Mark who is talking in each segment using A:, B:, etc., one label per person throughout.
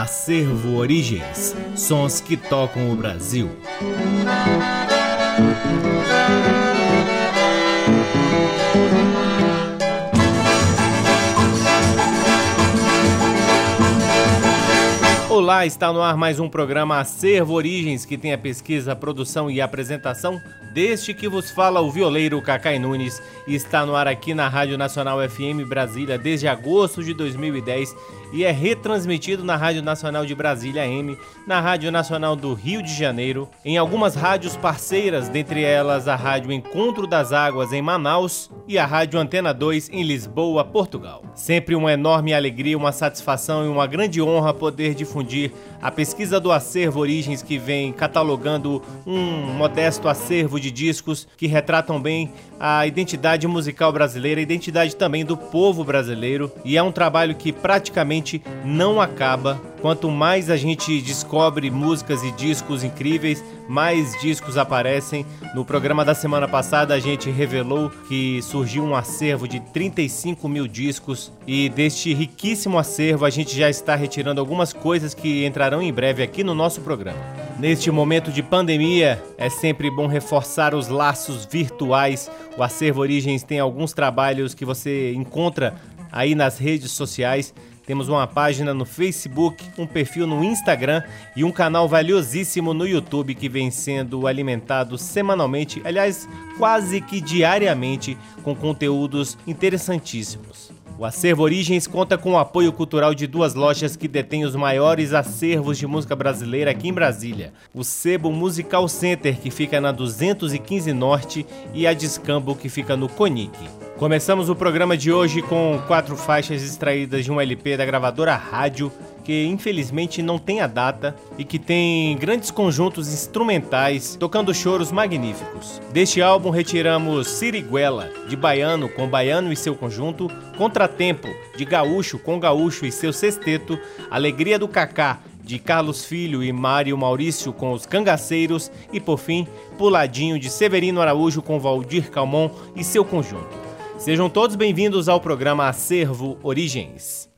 A: Acervo Origens Sons que tocam o Brasil. Olá, está no ar mais um programa Acervo Origens, que tem a pesquisa, produção e apresentação deste que vos fala o violeiro Cacai Nunes está no ar aqui na Rádio Nacional FM Brasília desde agosto de 2010 e é retransmitido na Rádio Nacional de Brasília M, na Rádio Nacional do Rio de Janeiro, em algumas rádios parceiras, dentre elas a Rádio Encontro das Águas em Manaus e a Rádio Antena 2 em Lisboa, Portugal. Sempre uma enorme alegria, uma satisfação e uma grande honra poder difundir a pesquisa do acervo Origens que vem catalogando um modesto acervo de discos que retratam bem a identidade musical brasileira, a identidade também do povo brasileiro, e é um trabalho que praticamente não acaba. Quanto mais a gente descobre músicas e discos incríveis, mais discos aparecem. No programa da semana passada, a gente revelou que surgiu um acervo de 35 mil discos, e deste riquíssimo acervo, a gente já está retirando algumas coisas que entrarão em breve aqui no nosso programa. Neste momento de pandemia, é sempre bom reforçar os laços virtuais. O Acervo Origens tem alguns trabalhos que você encontra aí nas redes sociais. Temos uma página no Facebook, um perfil no Instagram e um canal valiosíssimo no YouTube que vem sendo alimentado semanalmente, aliás, quase que diariamente, com conteúdos interessantíssimos. O Acervo Origens conta com o apoio cultural de duas lojas que detêm os maiores acervos de música brasileira aqui em Brasília. O Sebo Musical Center, que fica na 215 Norte, e a Discambo, que fica no Conic. Começamos o programa de hoje com quatro faixas extraídas de um LP da gravadora Rádio que infelizmente não tem a data e que tem grandes conjuntos instrumentais tocando choros magníficos. Deste álbum retiramos Siriguela, de Baiano com Baiano e seu conjunto, Contratempo, de Gaúcho com Gaúcho e seu sexteto, Alegria do Cacá, de Carlos Filho e Mário Maurício com os Cangaceiros e, por fim, Puladinho de Severino Araújo com Valdir Calmon e seu conjunto. Sejam todos bem-vindos ao programa Acervo Origens.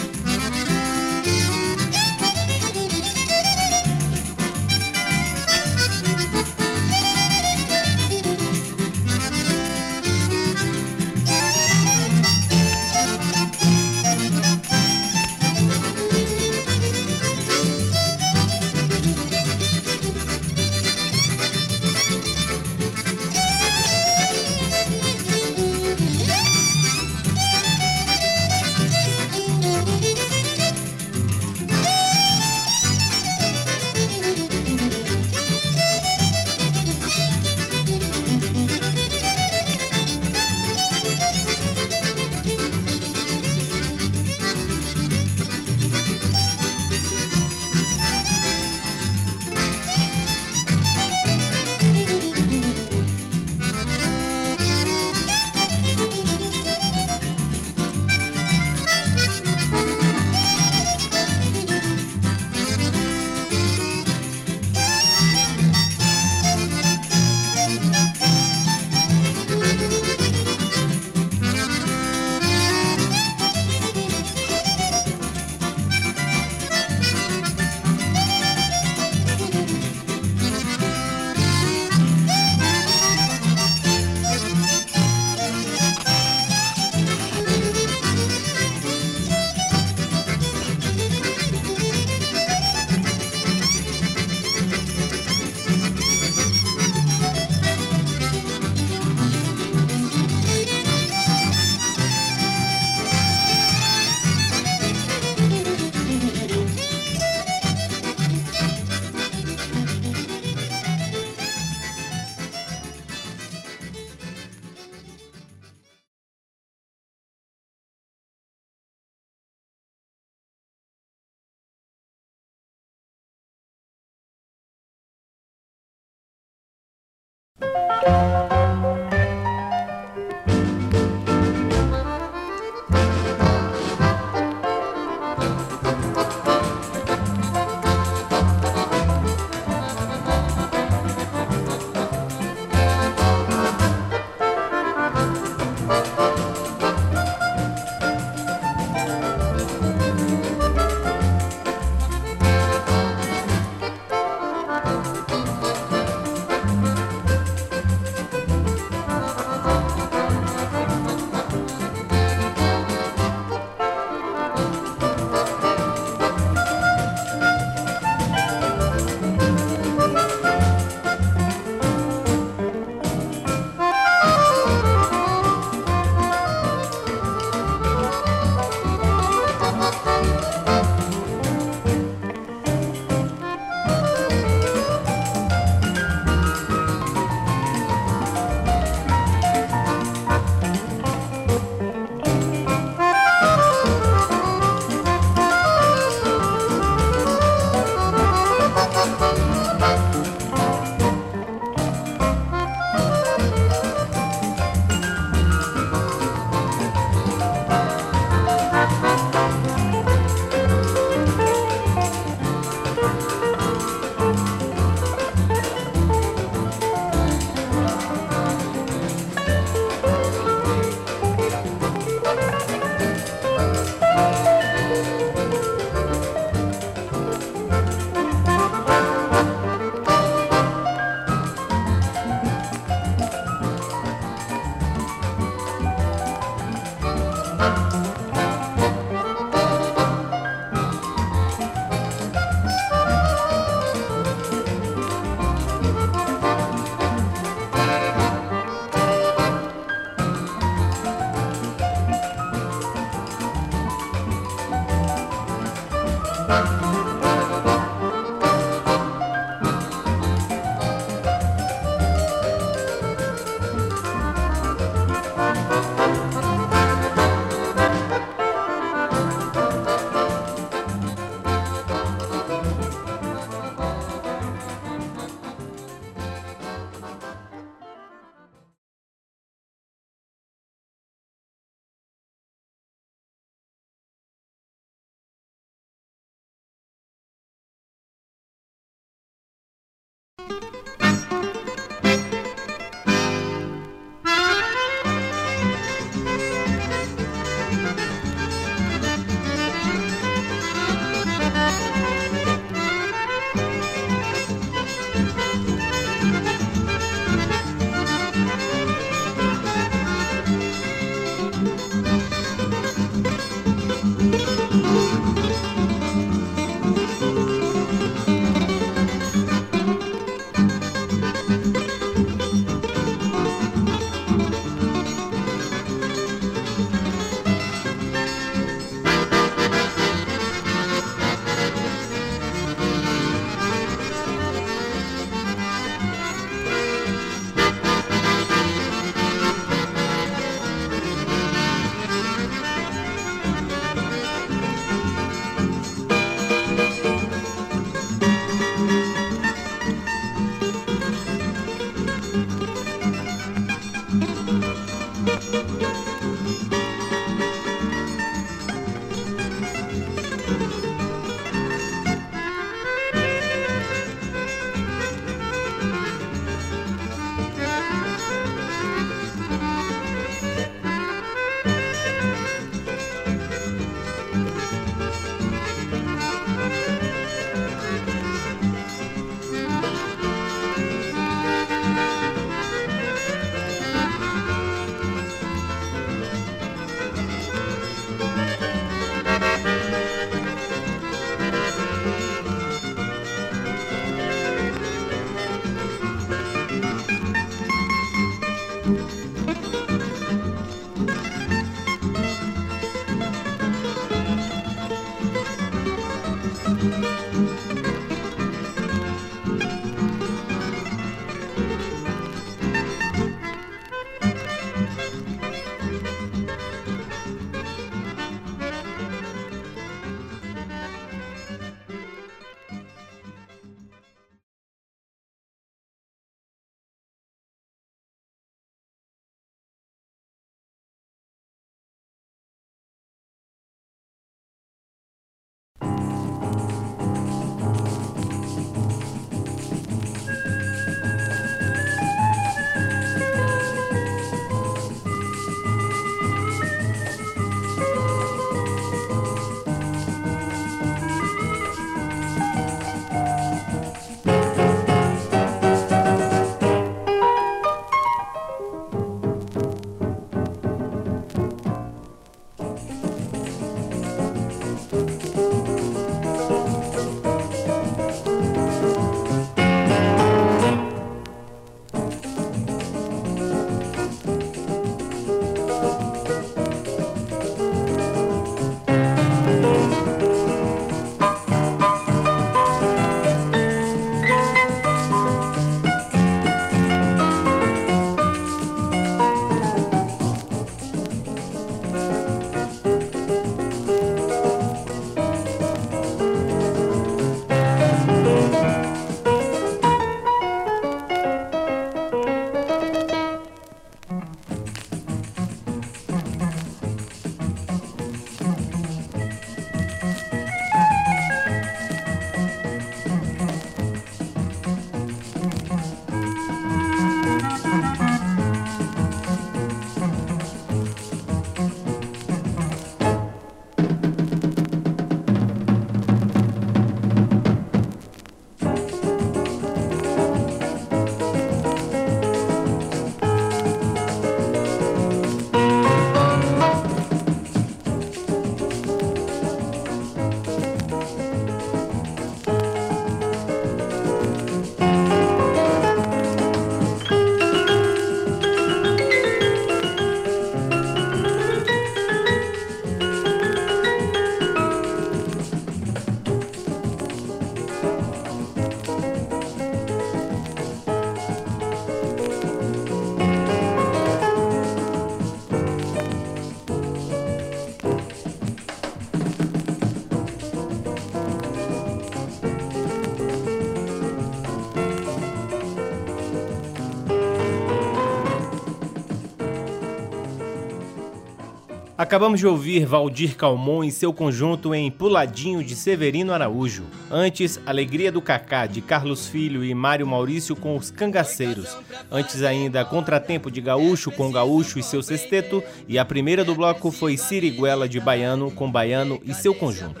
A: Acabamos de ouvir Valdir Calmon e seu conjunto em Puladinho de Severino Araújo. Antes, Alegria do Cacá de Carlos Filho e Mário Maurício com os Cangaceiros. Antes ainda, Contratempo de Gaúcho com Gaúcho e seu sexteto. E a primeira do bloco foi Siriguela de Baiano com Baiano e seu conjunto.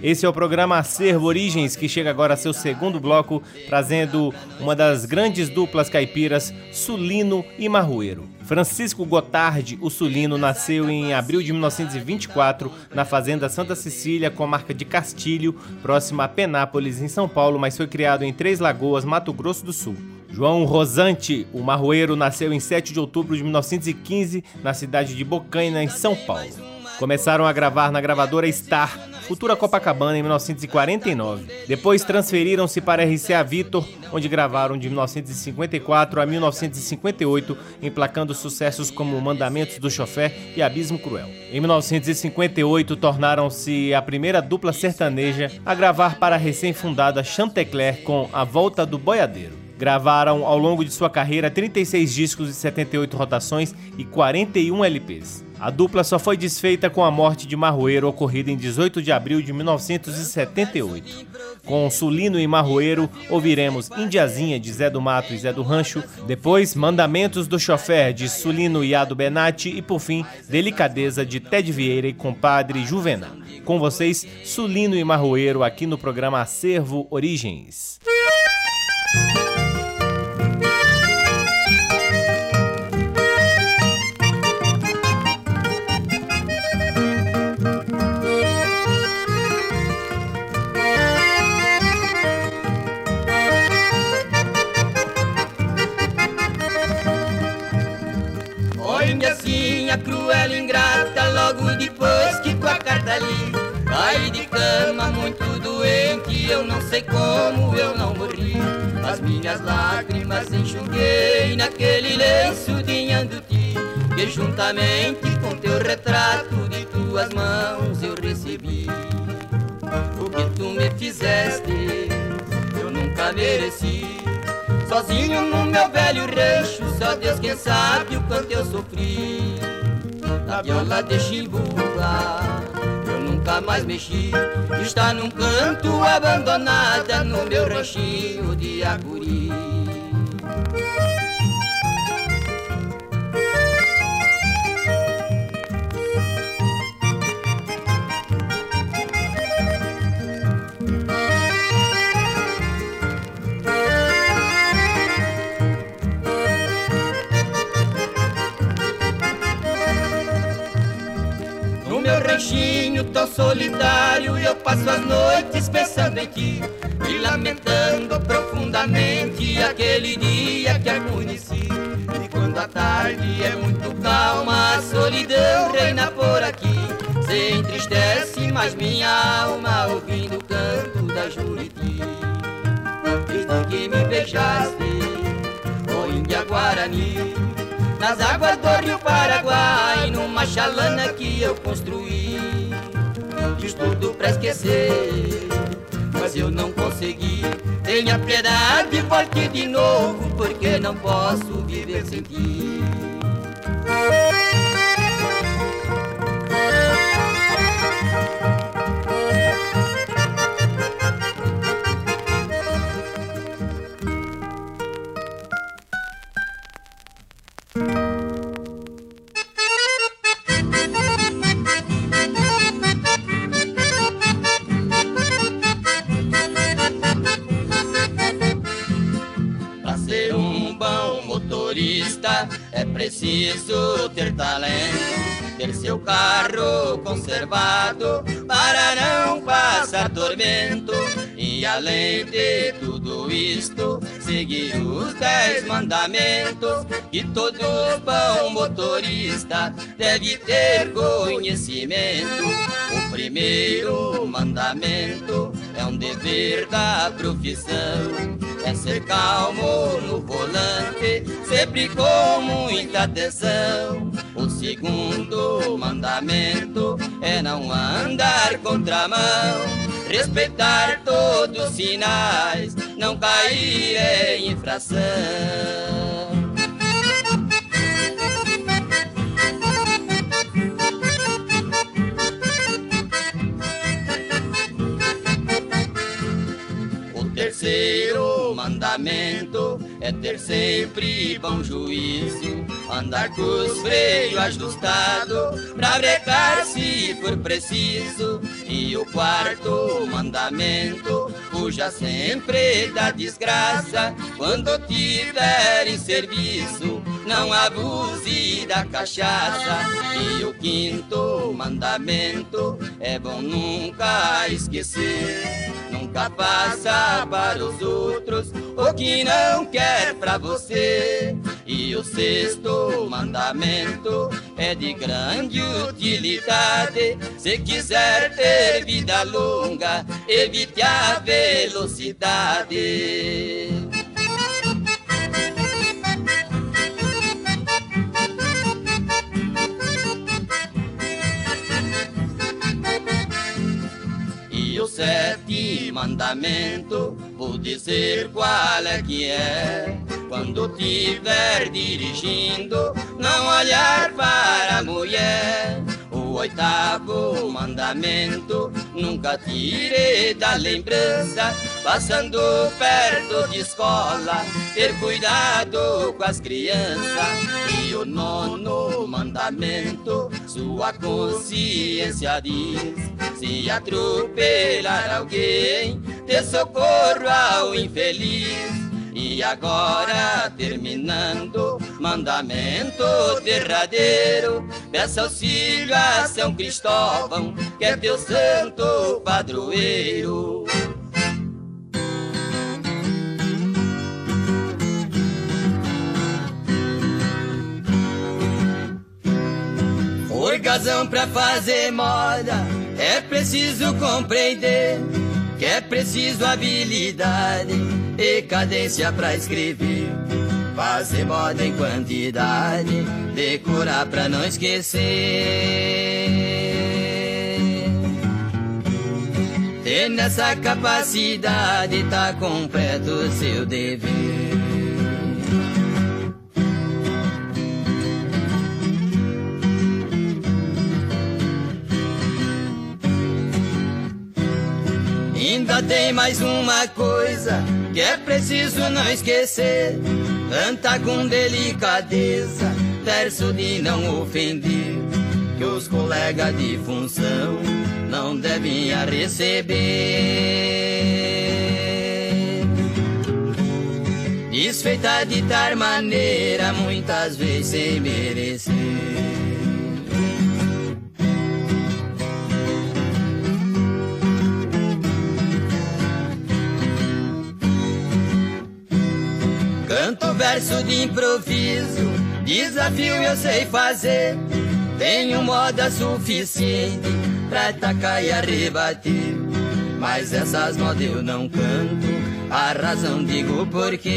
A: Esse é o programa Acervo Origens, que chega agora a seu segundo bloco, trazendo uma das grandes duplas caipiras, Sulino e Marroeiro. Francisco Gotardi, o Sulino, nasceu em abril de 1924 na Fazenda Santa Cecília, com a marca de Castilho, próxima a Penápolis, em São Paulo, mas foi criado em Três Lagoas, Mato Grosso do Sul. João Rosante, o marroeiro, nasceu em 7 de outubro de 1915 na cidade de Bocaina, em São Paulo. Começaram a gravar na gravadora Star, futura Copacabana, em 1949. Depois transferiram-se para RCA Victor, onde gravaram de 1954 a 1958, emplacando sucessos como Mandamentos do Chofé e Abismo Cruel. Em 1958, tornaram-se a primeira dupla sertaneja a gravar para a recém-fundada Chantecler com A Volta do Boiadeiro. Gravaram ao longo de sua carreira 36 discos e 78 rotações e 41 LPs. A dupla só foi desfeita com a morte de Marroeiro ocorrida em 18 de abril de 1978. Com Sulino e Marroeiro, ouviremos Indiazinha de Zé do Mato e Zé do Rancho, depois Mandamentos do Chofer de Sulino e Ado Benatti e por fim Delicadeza de Ted Vieira e Compadre Juvenal. Com vocês, Sulino e Marroeiro aqui no programa Acervo Origens.
B: Cama muito doente, eu não sei como eu não morri. As minhas lágrimas enxuguei naquele lenço de Anduti Que juntamente com teu retrato de tuas mãos eu recebi. O que tu me fizeste, eu nunca mereci. Sozinho no meu velho rancho, só Deus quem sabe o quanto eu sofri. Na viola de chimbuca nunca mais mexi. Está num canto abandonada No meu ranchinho de aguri tão solitário Eu passo as noites pensando em ti E lamentando profundamente Aquele dia que a conheci E quando a tarde é muito calma A solidão reina por aqui. Se entristece mais minha alma Ouvindo o canto da Juriti. Desde que me beijaste Ó Índia Guarani. Nas águas do rio Paraguai, numa chalana que eu construí. Fiz tudo pra esquecer, mas eu não consegui. Tenha piedade, volte de novo, porque não posso viver sem ti. Carro conservado para não passar tormento. E além de tudo isto, seguir os dez mandamentos que todo bom motorista deve ter conhecimento. O primeiro mandamento é um dever da profissão é ser calmo no volante, sempre com muita atenção. O segundo mandamento é não andar contramão, respeitar todos os sinais, não cair em infração. É ter sempre bom juízo, andar com os freios ajustados, pra brecar se for preciso. E o quarto mandamento, fuja sempre da desgraça, quando tiver em serviço, não abuse da cachaça. E o quinto mandamento, é bom nunca esquecer, nunca passa para os outros o que não quer pra você. E o sexto mandamento é de grande utilidade. Se quiser ter vida longa, evite a velocidade. Sete mandamento, vou dizer qual é que é. Quando tiver dirigindo, não olhar para a mulher. O oitavo mandamento, nunca tire da lembrança, passando perto de escola, ter cuidado com as crianças. E o nono mandamento, sua consciência diz: se atropelar alguém, dê socorro ao infeliz. E agora, terminando, mandamento derradeiro, peça auxílio a São Cristóvão, que é teu santo padroeiro. Foi gazão pra fazer moda, é preciso compreender que é preciso habilidade e cadência pra escrever. Fazer moda em quantidade, decorar pra não esquecer. Ter nessa capacidade tá completo o seu dever. Ainda tem mais uma coisa que é preciso não esquecer. Canta com delicadeza, verso de não ofender, que os colegas de função não devem a receber. Desfeita de tal maneira, muitas vezes sem merecer. Canto verso de improviso, desafio eu sei fazer. Tenho moda suficiente pra atacar e rebater. Mas essas modas eu não canto, a razão digo porquê.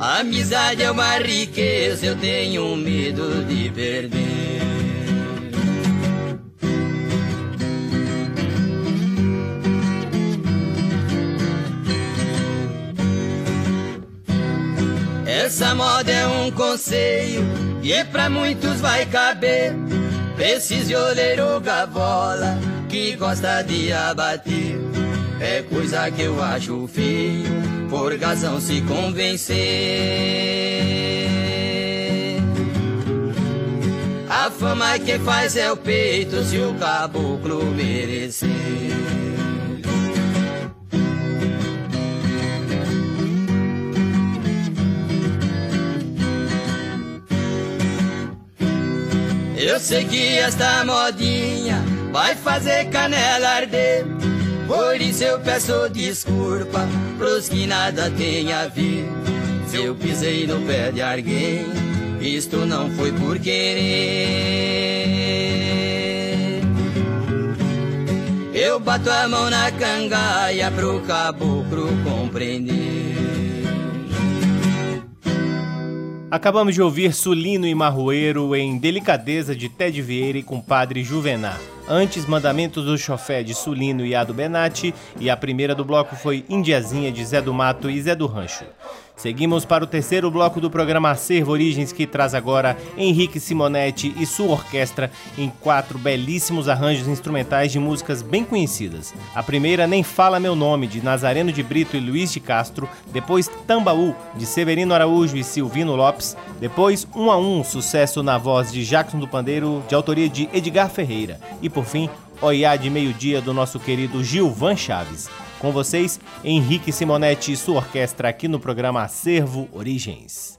B: Amizade é uma riqueza, eu tenho medo de perder. Essa moda é um conselho e pra muitos vai caber. Precise olheiro gavola que gosta de abater. É coisa que eu acho feio, por razão se convencer. A fama que faz é o peito se o caboclo merecer. Eu sei que esta modinha vai fazer canela arder. Por isso eu peço desculpa pros que nada tem a ver. Se eu pisei no pé de alguém, isto não foi por querer. Eu bato a mão na cangaia pro caboclo compreender.
A: Acabamos de ouvir Sulino e Marroeiro em Delicadeza de Ted Vieira e com Padre Juvenar. Antes, Mandamentos do Chofé de Sulino e Ado Benatti. E a primeira do bloco foi Indiazinha de Zé do Mato e Zé do Rancho. Seguimos para o terceiro bloco do programa Acervo Origens, que traz agora Henrique Simonetti e sua orquestra em quatro belíssimos arranjos instrumentais de músicas bem conhecidas. A primeira, Nem Fala Meu Nome, de Nazareno de Brito e Luiz de Castro. Depois, Tambaú, de Severino Araújo e Silvino Lopes. Depois, Um a Um, sucesso na voz de Jackson do Pandeiro, de autoria de Edgar Ferreira. E por fim, Oiá de Meio-Dia, do nosso querido Gilvan Chaves. Com vocês, Henrique Simonetti e sua orquestra aqui no programa Acervo Origens.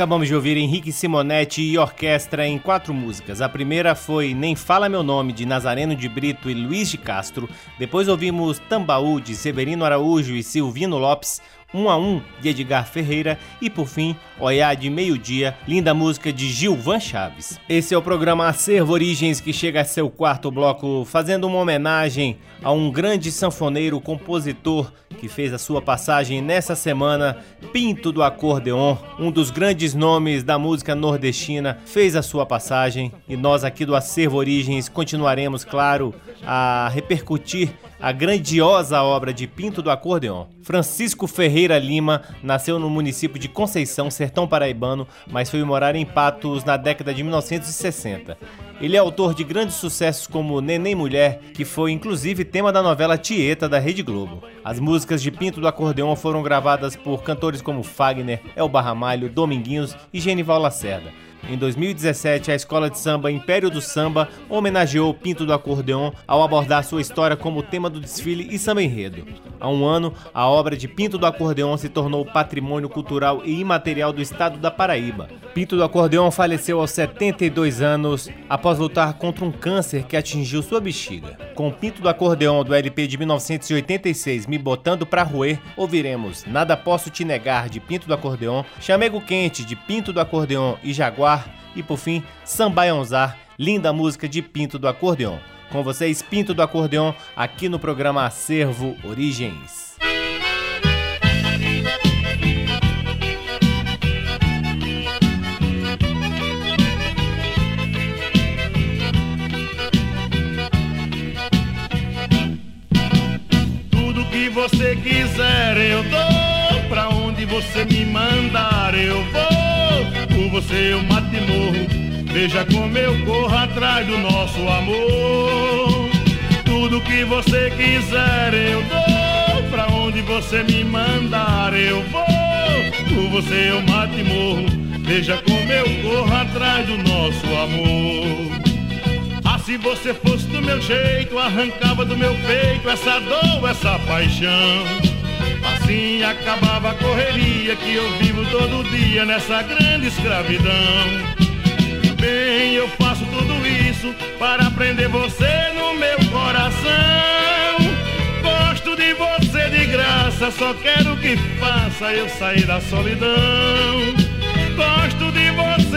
A: Acabamos de ouvir Henrique Simonetti e orquestra em quatro músicas. A primeira foi Nem Fala Meu Nome, de Nazareno de Brito e Luiz de Castro. Depois ouvimos Tambaú, de Severino Araújo e Silvino Lopes. Um a Um, de Edgar Ferreira. E por fim, Oiá de Meio Dia, linda música de Gilvan Chaves. Esse é o programa Acervo Origens, que chega a seu quarto bloco, fazendo uma homenagem a um grande sanfoneiro, compositor que fez a sua passagem nessa semana, Pinto do Acordeon, um dos grandes nomes da música nordestina, fez a sua passagem e nós aqui do Acervo Origens continuaremos, claro, a repercutir a grandiosa obra de Pinto do Acordeon. Francisco Ferreira Lima nasceu no município de Conceição, sertão paraibano, mas foi morar em Patos na década de 1960. Ele é autor de grandes sucessos como Neném Mulher, que foi inclusive tema da novela Tieta da Rede Globo. As músicas de Pinto do Acordeon foram gravadas por cantores como Fagner, Elba Ramalho, Dominguinhos e Genival Lacerda. Em 2017, a escola de samba Império do Samba homenageou Pinto do Acordeon ao abordar sua história como tema do desfile e samba enredo. Há um ano, a obra de Pinto do Acordeon se tornou patrimônio cultural e imaterial do estado da Paraíba. Pinto do Acordeon faleceu aos 72 anos após lutar contra um câncer que atingiu sua bexiga. Com Pinto do Acordeon do LP de 1986 Me Botando Pra Roer, ouviremos Nada Posso Te Negar de Pinto do Acordeon, Chamego Quente de Pinto do Acordeon e Jaguar e por fim Sambaionzar, linda música de Pinto do Acordeon. Com vocês, Pinto do Acordeon, aqui no programa Acervo Origens.
C: Você quiser eu dou, pra onde você me mandar eu vou. Por você eu mato e morro Veja como eu corro atrás do nosso amor. Tudo que você quiser eu dou. Pra onde você me mandar eu vou. Por você eu mato e morro. Veja como eu corro atrás do nosso amor. Se você fosse do meu jeito, arrancava do meu peito essa dor, essa paixão. Assim acabava a correria que eu vivo todo dia nessa grande escravidão bem, eu faço tudo isso para prender você no meu coração. Gosto de você de graça, só quero que faça eu sair da solidão. Gosto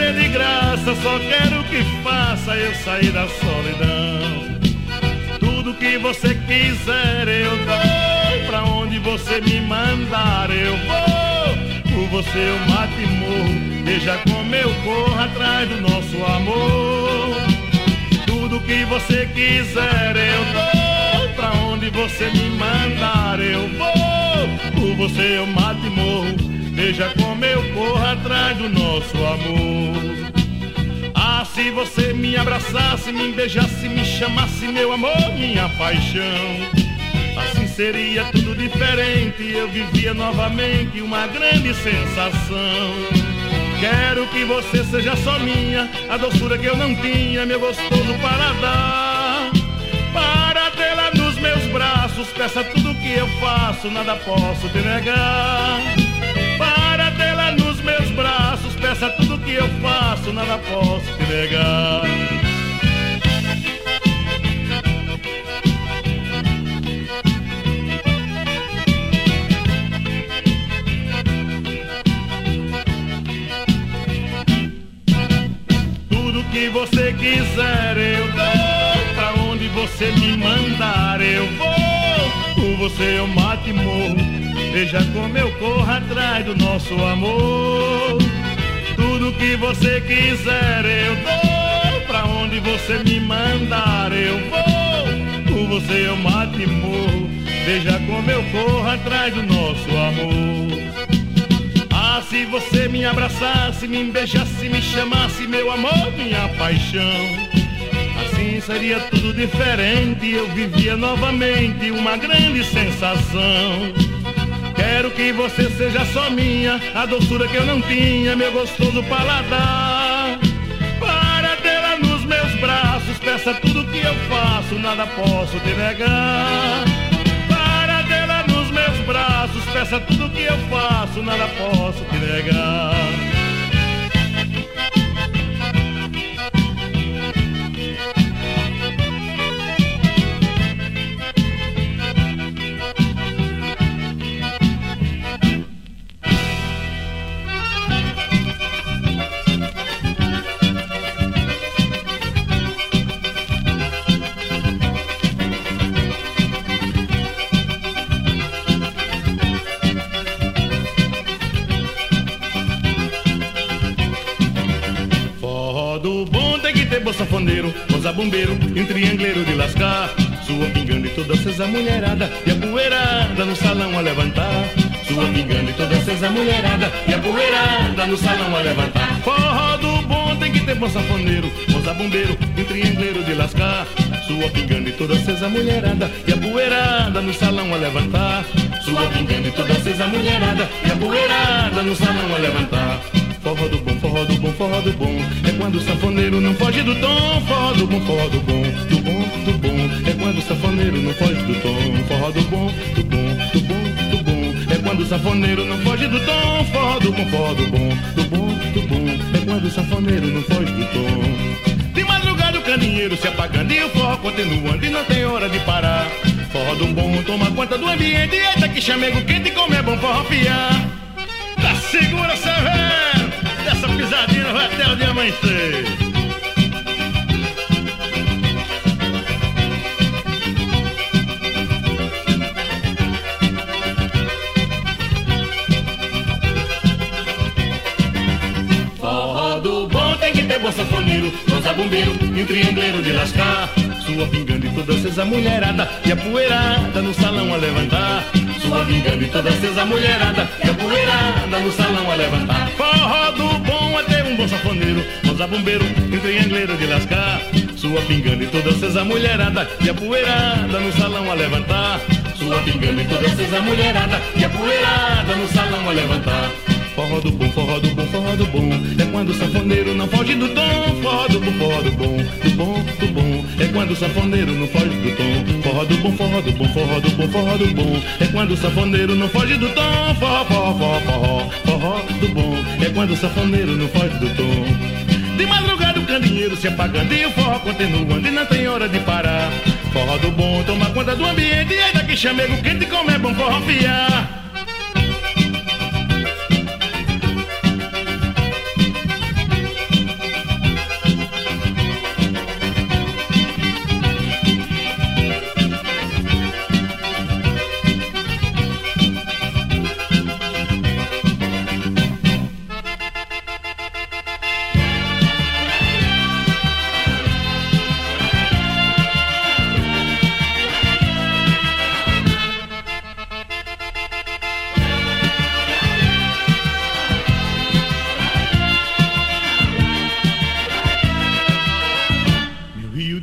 C: de você de graça, só quero que faça eu sair da solidão. Tudo que você quiser eu dou, pra onde você me mandar eu vou. Por você eu mato e morro Veja como eu corro atrás do nosso amor. Tudo que você quiser eu dou. Pra onde você me mandar eu vou. Por você eu mato e morro. Veja como eu corro atrás do nosso amor. Ah, se você me abraçasse, me beijasse, me chamasse meu amor, minha paixão. Assim seria tudo diferente, eu vivia novamente uma grande sensação. Quero que você seja só minha, a doçura que eu não tinha, meu gostoso paladar. Para tê-la nos meus braços, peça tudo que eu faço, nada posso te negar. Peça tudo que eu faço, nada posso te negar. que você quiser eu dou, pra onde você me mandar eu vou. Por você eu mato e morro, veja como eu corro atrás do nosso amor. Tudo que você quiser eu dou, pra onde você me mandar eu vou. Por você eu mato e morro, veja como eu corro atrás do nosso amor. Se você me abraçasse, me beijasse, me chamasse, meu amor, minha paixão. Assim seria tudo diferente, eu vivia novamente uma grande sensação. Quero que você seja só minha, a doçura que eu não tinha, meu gostoso paladar. Para dela nos meus braços, peça tudo que eu faço, nada posso te negar. Para dela nos meus braços, peça tudo que eu faço, nada posso te negar. Moza bombeiro um de lascar. Sua pingando e toda acesa mulherada e a poeirada no salão a levantar. Sua pingando e toda acesa mulherada e a poeirada no salão a levantar. Forró do bom tem que ter bom sanfoneiro, moza bombeiro e um triangleiro de lascar. Sua pingando e toda acesa mulherada e a poeirada no salão a levantar. Sua pingando e toda acesa mulherada e a poeirada no salão a levantar. Forró do bom, forró do bom, forró do bom. É quando o sanfoneiro não foge do tom. Forró do bom, forró do bom, do bom, do bom. É quando o sanfoneiro não foge do tom. Forró do bom, do bom, do bom, do bom. É quando o sanfoneiro não foge do tom. Forró do bom, forró do bom, do bom, do bom. É quando o sanfoneiro não foge do tom. De madrugada o caninheiro se apagando e o forró continuando e não tem hora de parar. Forró do bom toma conta do ambiente. Eita que chamego quente como é bom forró fiar. Tá segura, seu! Essa pisadinha vai até o dia amanhecer. Forró do bom tem que ter bom sanfoneiro, bom zabumbeiro e um triangleiro de lascar. Sua pingando e toda acesa mulherada E a poeirada no salão a levantar Sua pingando e toda acesa mulherada. E a poeirada no salão a levantar. Forró do bom é ter um bom safoneiro. Moza bombeiro e triangleiro de lascar. Sua pingando e toda acesa mulherada. E a poeirada no salão a levantar. Sua pingando e toda acesa mulherada. E a poeirada no salão a levantar Forró do bom, forró do bom, forró do bom. É quando o sanfoneiro não foge do tom. Forró do bom, forró do bom, do bom, do bom. É quando o sanfoneiro não foge do tom. Forró do bom, forró do bom, forró do bom, forró do bom. É quando o sanfoneiro não foge do tom. Forró, forró, forró, forró, forró do bom. É quando o sanfoneiro não foge do tom. De madrugada o candeeiro se apagando E o forró continuando e não tem hora de parar. Forró do bom toma conta do ambiente E é daqui chamego quente como é bom forró fiar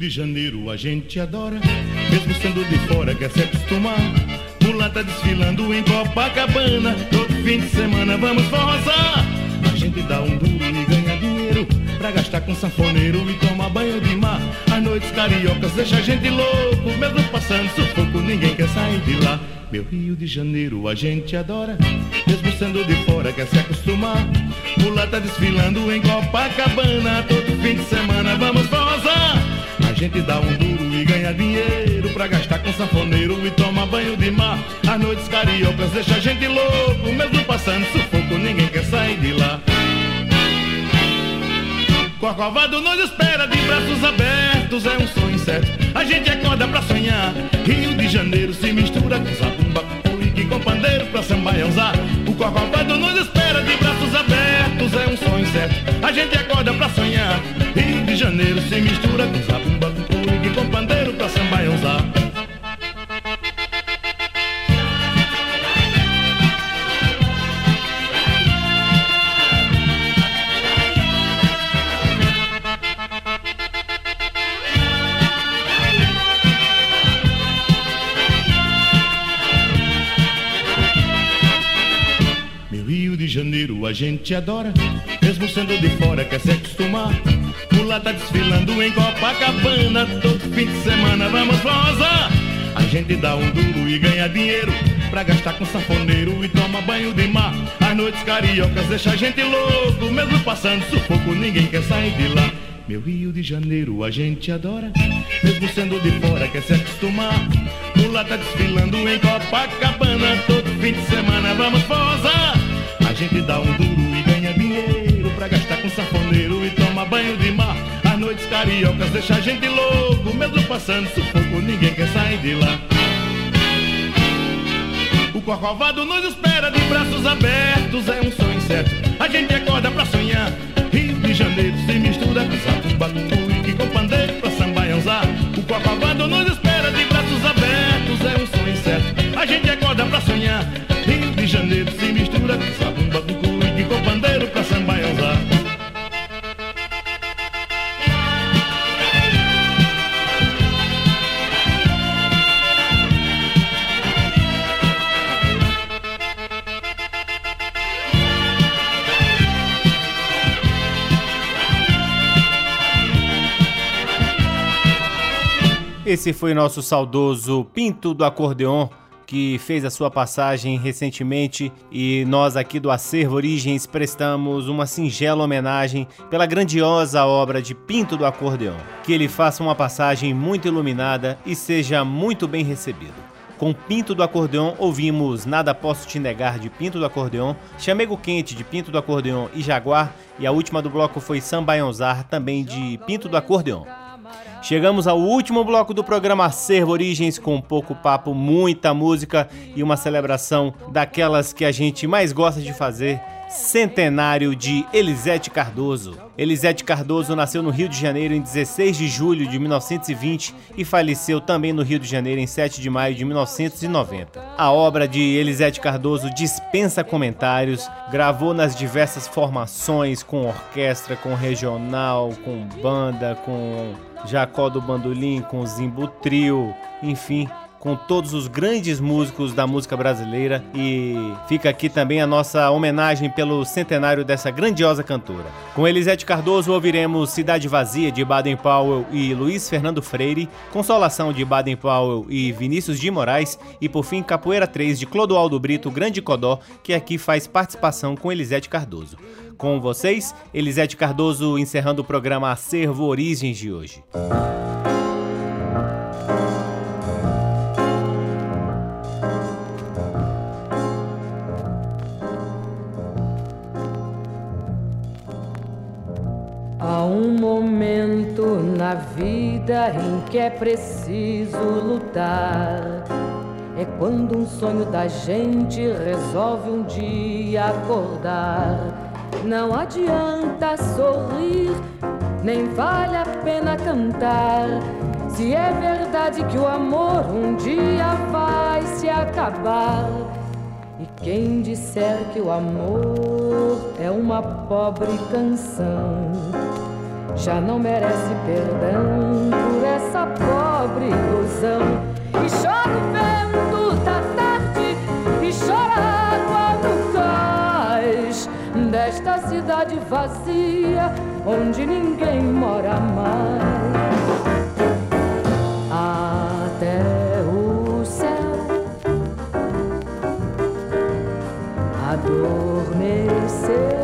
C: gente adora, mesmo sendo de fora quer se acostumar. Mulata desfilando em Copacabana, todo fim de semana vamos forrosar. A gente dá um duro e ganha dinheiro pra gastar com sanfoneiro e tomar banho de mar. As noites cariocas deixa a gente louco, mesmo passando sufoco, ninguém quer sair de lá. Meu Rio de Janeiro a gente adora, mesmo sendo de fora quer se acostumar. Mulata desfilando em Copacabana, todo fim de semana vamos forrosar gente dá um duro e ganha dinheiro pra gastar com sanfoneiro e toma banho de mar. As noites cariocas deixa a gente louco, mesmo passando sufoco, ninguém quer sair de lá. Corcovado nos espera de braços abertos, é um sonho certo. A gente acorda pra sonhar. Rio de Janeiro se mistura com zabumba, com com pandeiro pra samba e usar. O Corcovado nos espera de braços abertos, é um sonho certo. A gente acorda pra sonhar. Rio de Janeiro se mistura com zabumba, com pandeiro pra samba e usar. Meu Rio de Janeiro a gente adora, mesmo sendo de fora quer se acostumar Mulata desfilando em Copacabana, todo fim de semana vamos rosa. A gente dá um duro e ganha dinheiro pra gastar com sanfoneiro e toma banho de mar. As noites cariocas deixa a gente louco, mesmo passando sufoco, ninguém quer sair de lá. Meu Rio de Janeiro a gente adora, mesmo sendo de fora quer se acostumar. Mulata desfilando em Copacabana, todo fim de semana vamos posar. A gente dá um duro banho de mar. As noites cariocas deixa a gente louco, mesmo passando sufoco, ninguém quer sair de lá. O Corcovado nos espera de braços abertos, é um sonho certo. A gente acorda pra sonhar. Rio de Janeiro se mistura com sapos, batucu e que com pandeiro pra sambaianzar. O Corcovado nos espera de braços abertos, é um sonho certo. A gente acorda pra sonhar.
A: Esse foi nosso saudoso Pinto do Acordeon, que fez a sua passagem recentemente e nós aqui do Acervo Origens prestamos uma singela homenagem pela grandiosa obra de Pinto do Acordeon. Que ele faça uma passagem muito iluminada e seja muito bem recebido. Com Pinto do Acordeon ouvimos Nada Posso Te Negar de Pinto do Acordeon, Chamego Quente de Pinto do Acordeon e Jaguar, e a última do bloco foi Sambaionzar, também de Pinto do Acordeon. Chegamos ao último bloco do programa Acervo Origens com pouco papo, muita música e uma celebração daquelas que a gente mais gosta de fazer, centenário de Elisete Cardoso. Elisete Cardoso nasceu no Rio de Janeiro em 16 de julho de 1920 e faleceu também no Rio de Janeiro em 7 de maio de 1990. A obra de Elisete Cardoso dispensa comentários, gravou nas diversas formações com orquestra, com regional, com banda, com Jacó do Bandolim, com Zimbo Trio, enfim, com todos os grandes músicos da música brasileira e fica aqui também a nossa homenagem pelo centenário dessa grandiosa cantora. Com Elisete Cardoso ouviremos Cidade Vazia de Baden Powell e Luiz Fernando Freire, Consolação de Baden Powell e Vinícius de Moraes e por fim Capoeira 3 de Clodoaldo Brito Grande Codó, que aqui faz participação com Elisete Cardoso. Com vocês, Elisete Cardoso encerrando o programa Acervo Origens de hoje.
D: Um momento na vida em que é preciso lutar. É quando um sonho da gente resolve um dia acordar. Não adianta sorrir, nem vale a pena cantar. Se é verdade que o amor um dia vai se acabar. E quem disser que o amor é uma pobre canção, já não merece perdão por essa pobre ilusão. E chora o vento da tarde, e chora a água no cais desta cidade vazia onde ninguém mora mais. Até o céu adormeceu.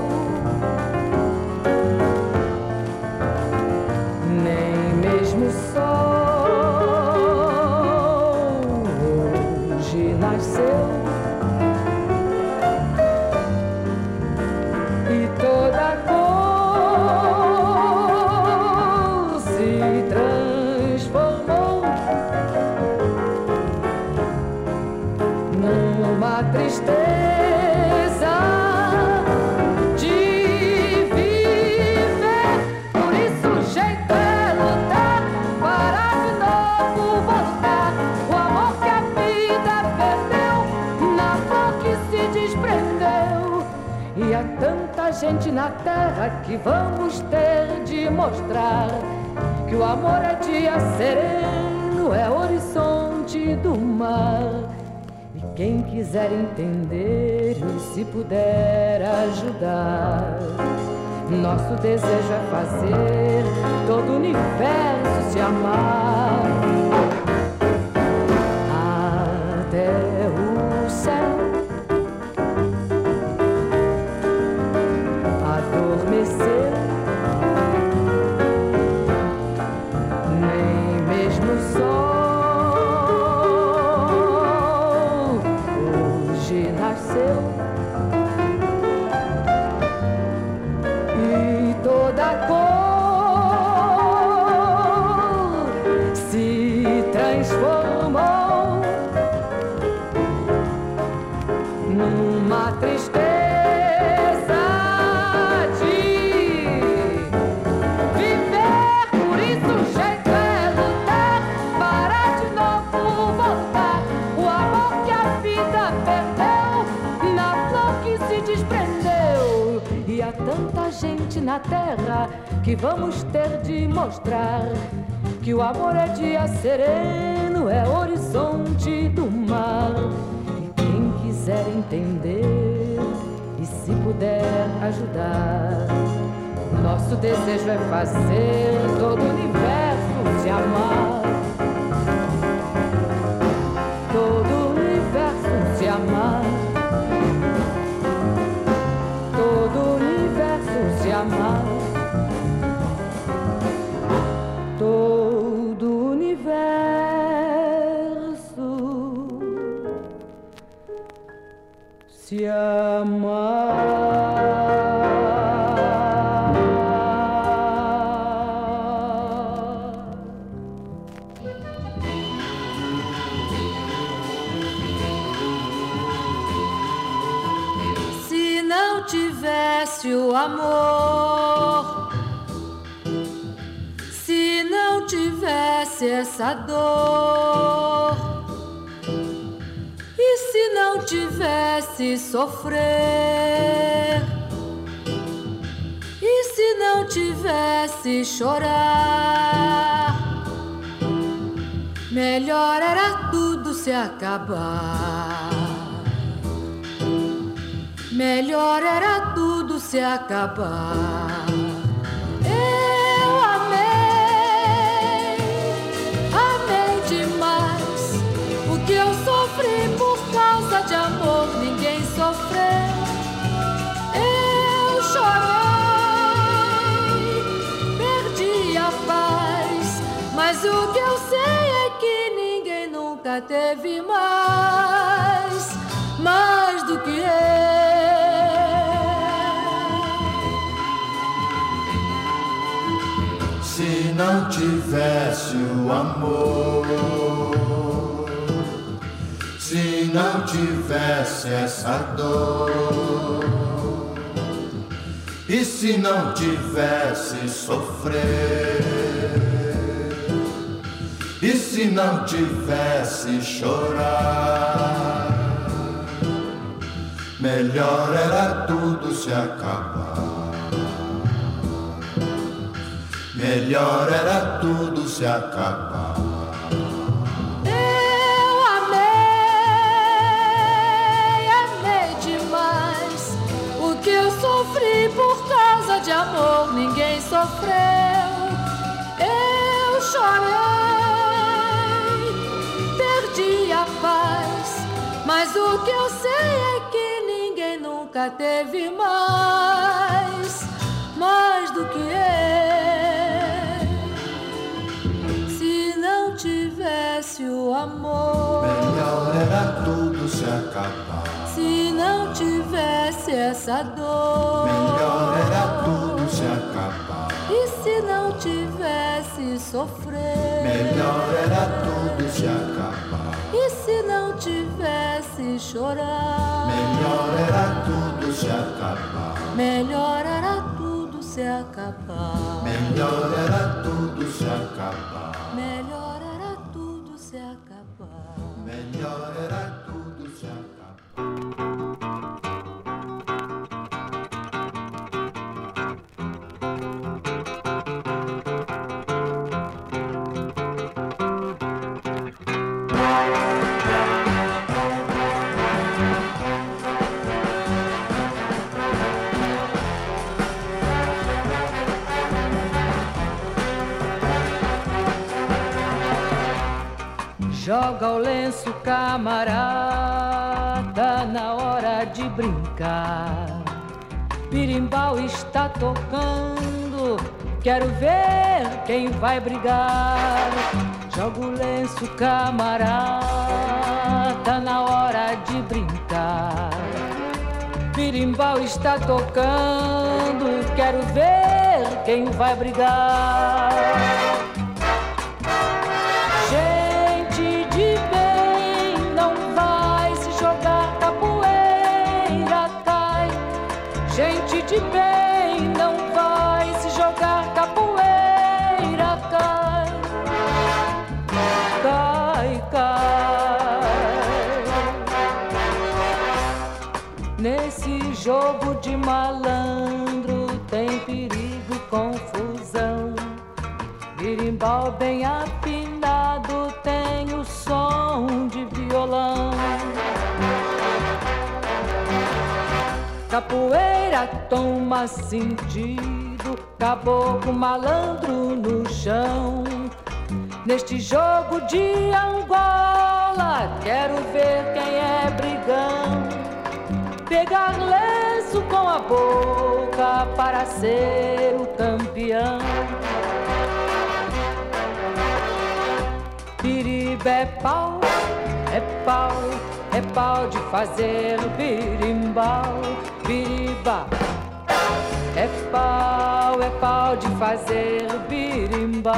D: Gente na terra que vamos ter de mostrar que o amor é dia sereno, é horizonte do mar. E quem quiser entender e se puder ajudar, Nosso desejo é fazer todo o universo se amar. Terra que vamos ter de mostrar que o amor é dia sereno, é horizonte do mar. E quem quiser entender e se puder ajudar, nosso desejo é fazer todo o universo se amar.
E: Tivesse o amor, se não tivesse essa dor, não tivesse sofrer, e se não tivesse chorar, melhor era tudo se acabar. Melhor era tudo se acabar. Teve mais, mais do que eu.
F: se não tivesse o amor, se não tivesse essa dor, e se não tivesse sofrer, e se não tivesse chorar, melhor era tudo se acabar. Melhor era tudo se acabar.
E: Eu amei, amei demais. O que eu sofri por causa de amor, ninguém sofreu. Eu chorei, nunca teve mais, mais do que eu. tivesse o amor,
F: melhor era tudo se acabar.
E: Se não tivesse essa dor,
F: melhor era tudo se acabar.
E: E se não tivesse sofrer,
F: melhor era tudo se acabar.
E: E se não tivesse chorar,
F: melhor era tudo se acabar.
E: Melhor era tudo se acabar.
F: Melhor era tudo se acabar. melhor era tudo se acabar.
D: Joga o lenço, camarada, na hora de brincar. Birimbau está tocando, quero ver quem vai brigar. Joga o lenço, camarada, na hora de brincar. Birimbau está tocando, quero ver quem vai brigar. Birimbau bem afinado tem o som de violão. Capoeira toma sentido, caboclo malandro no chão. Neste jogo de Angola, quero ver quem é brigão. Pegar lenço com a boca para ser o campeão. É pau, é pau é pau de fazer o birimbau, biriba. É pau, é pau de fazer o birimbau.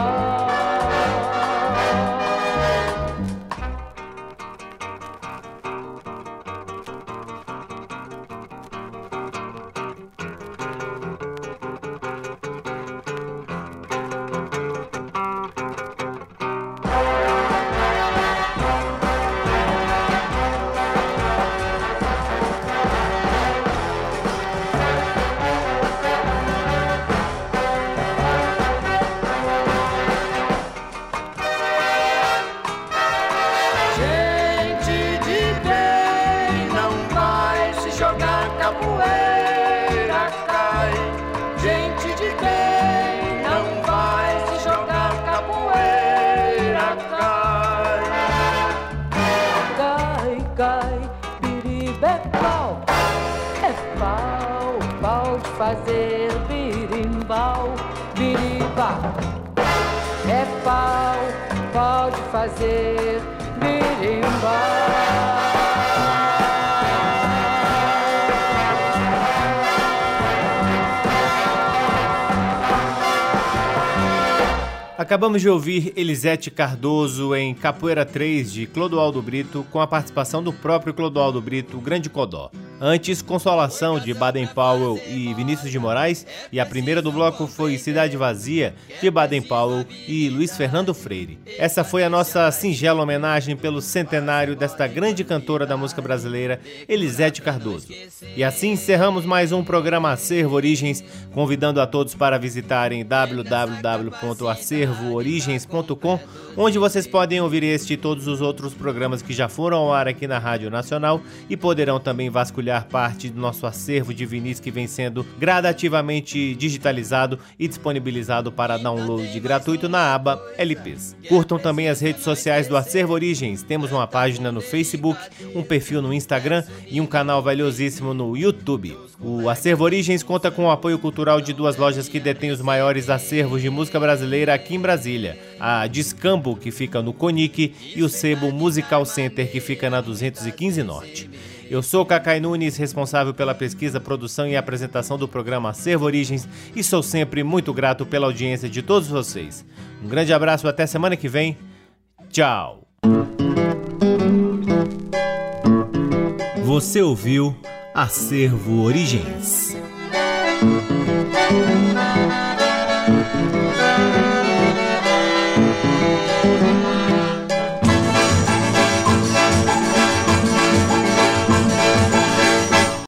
A: Acabamos de ouvir Elisete Cardoso em Capoeira 3 de Clodoaldo Brito, com a participação do próprio Clodoaldo Brito, Grande Codó. Antes, Consolação de Baden Powell e Vinícius de Moraes, e a primeira do bloco foi Cidade Vazia de Baden Powell e Luiz Fernando Freire. Essa foi a nossa singela homenagem pelo centenário desta grande cantora da música brasileira, Elisete Cardoso. E assim encerramos mais um programa Acervo Origens, convidando a todos para visitarem www.acervoorigens.com, onde vocês podem ouvir este e todos os outros programas que já foram ao ar aqui na Rádio Nacional e poderão também vasculhar parte do nosso acervo de vinis que vem sendo gradativamente digitalizado e disponibilizado para download gratuito na aba LPs. Curtam também as redes sociais do Acervo Origens. Temos uma página no Facebook, um perfil no Instagram e um canal valiosíssimo no YouTube. O Acervo Origens conta com o apoio cultural de duas lojas que detêm os maiores acervos de música brasileira aqui em Brasília: a Discambo, que fica no Conic, e o Sebo Musical Center, que fica na 215 Norte. Eu sou Cacai Nunes, responsável pela pesquisa, produção e apresentação do programa Servo Origens e sou sempre muito grato pela audiência de todos vocês. Um grande abraço, até semana que vem. Tchau. Você ouviu Acervo Origens.